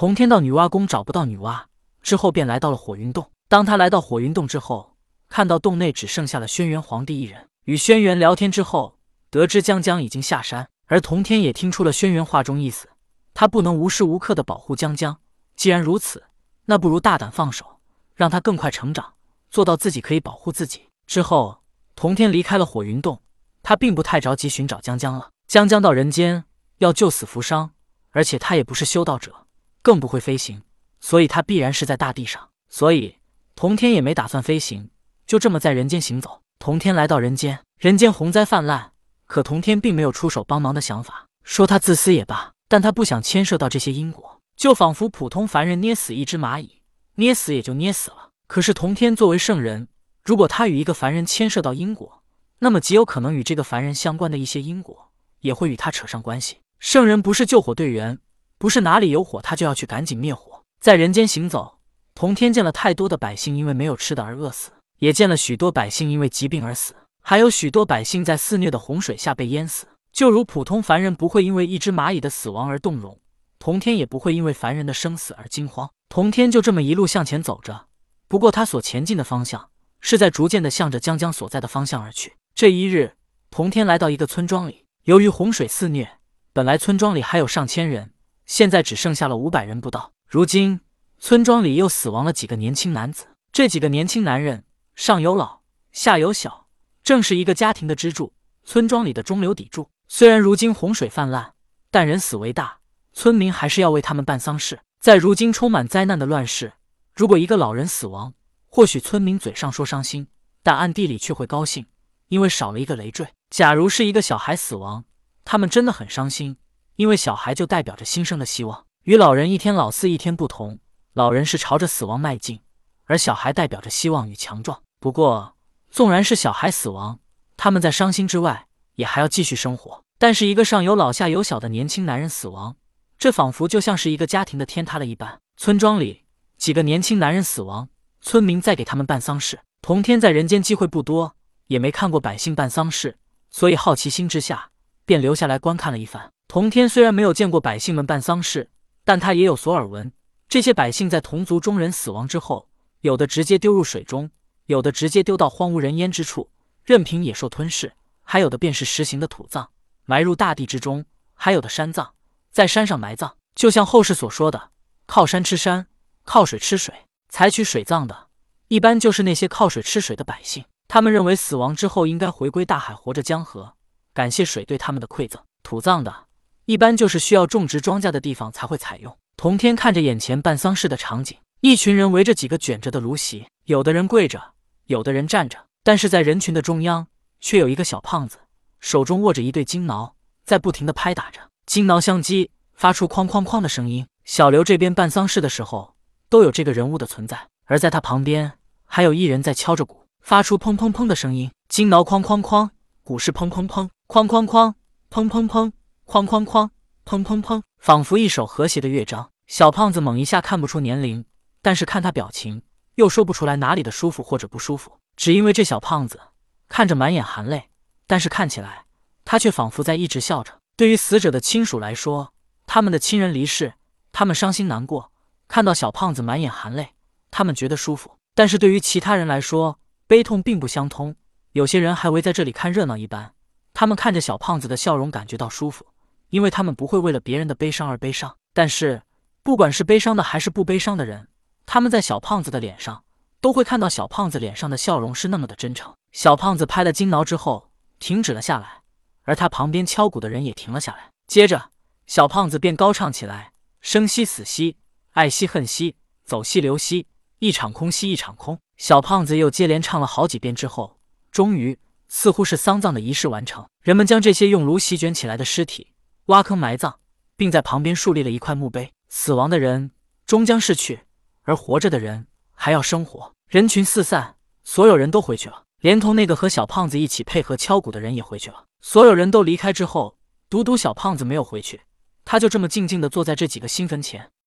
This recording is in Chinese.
同天到女娲宫找不到女娲，之后便来到了火云洞。当他来到火云洞之后，看到洞内只剩下了轩辕皇帝一人。与轩辕聊天之后，得知江江已经下山，而同天也听出了轩辕话中意思，他不能无时无刻的保护江江。既然如此，那不如大胆放手，让他更快成长，做到自己可以保护自己。之后，同天离开了火云洞，他并不太着急寻找江江了。江江到人间要救死扶伤，而且他也不是修道者，更不会飞行，所以他必然是在大地上。所以，同天也没打算飞行，就这么在人间行走。同天来到人间，人间洪灾泛滥，可同天并没有出手帮忙的想法。说他自私也罢，但他不想牵涉到这些因果。就仿佛普通凡人捏死一只蚂蚁，捏死也就捏死了。可是同天作为圣人，如果他与一个凡人牵涉到因果，那么极有可能与这个凡人相关的一些因果也会与他扯上关系。圣人不是救火队员，不是哪里有火他就要去赶紧灭火。在人间行走，同天见了太多的百姓因为没有吃的而饿死，也见了许多百姓因为疾病而死，还有许多百姓在肆虐的洪水下被淹死。就如普通凡人不会因为一只蚂蚁的死亡而动容。同天也不会因为凡人的生死而惊慌。同天就这么一路向前走着，不过他所前进的方向是在逐渐的向着江江所在的方向而去。这一日，同天来到一个村庄里，由于洪水肆虐，本来村庄里还有上千人，现在只剩下了五百人不到。如今村庄里又死亡了几个年轻男子，这几个年轻男人上有老，下有小，正是一个家庭的支柱，村庄里的中流砥柱。虽然如今洪水泛滥，但人死为大。村民还是要为他们办丧事。在如今充满灾难的乱世，如果一个老人死亡，或许村民嘴上说伤心，但暗地里却会高兴，因为少了一个累赘。假如是一个小孩死亡，他们真的很伤心，因为小孩就代表着新生的希望。与老人一天老四一天不同，老人是朝着死亡迈进，而小孩代表着希望与强壮。不过，纵然是小孩死亡，他们在伤心之外，也还要继续生活。但是，一个上有老下有小的年轻男人死亡。这仿佛就像是一个家庭的天塌了一般。村庄里几个年轻男人死亡，村民在给他们办丧事。同天在人间机会不多，也没看过百姓办丧事，所以好奇心之下便留下来观看了一番。同天虽然没有见过百姓们办丧事，但他也有所耳闻。这些百姓在同族中人死亡之后，有的直接丢入水中，有的直接丢到荒无人烟之处，任凭野兽吞噬；还有的便是实行的土葬，埋入大地之中；还有的山葬。在山上埋葬，就像后世所说的，靠山吃山，靠水吃水。采取水葬的，一般就是那些靠水吃水的百姓。他们认为死亡之后应该回归大海，活着江河，感谢水对他们的馈赠。土葬的，一般就是需要种植庄稼的地方才会采用。同天看着眼前办丧事的场景，一群人围着几个卷着的芦席，有的人跪着，有的人站着，但是在人群的中央，却有一个小胖子，手中握着一对金挠，在不停的拍打着。金挠相击，发出哐哐哐的声音。小刘这边办丧事的时候，都有这个人物的存在，而在他旁边，还有一人在敲着鼓，发出砰砰砰的声音。金挠哐哐哐，鼓是砰砰砰，哐哐哐，砰砰砰，哐哐哐，砰砰砰，仿佛一首和谐的乐章。小胖子猛一下看不出年龄，但是看他表情，又说不出来哪里的舒服或者不舒服，只因为这小胖子看着满眼含泪，但是看起来他却仿佛在一直笑着。对于死者的亲属来说，他们的亲人离世，他们伤心难过。看到小胖子满眼含泪，他们觉得舒服。但是对于其他人来说，悲痛并不相通。有些人还围在这里看热闹一般，他们看着小胖子的笑容感觉到舒服，因为他们不会为了别人的悲伤而悲伤。但是，不管是悲伤的还是不悲伤的人，他们在小胖子的脸上都会看到小胖子脸上的笑容是那么的真诚。小胖子拍了金挠之后，停止了下来。而他旁边敲鼓的人也停了下来，接着小胖子便高唱起来：“生兮死兮，爱兮恨兮，走兮留兮，一场空兮一场空。”小胖子又接连唱了好几遍之后，终于似乎是丧葬的仪式完成，人们将这些用炉席卷起来的尸体挖坑埋葬，并在旁边树立了一块墓碑。死亡的人终将逝去，而活着的人还要生活。人群四散，所有人都回去了，连同那个和小胖子一起配合敲鼓的人也回去了。所有人都离开之后，独独小胖子没有回去，他就这么静静的坐在这几个新坟前。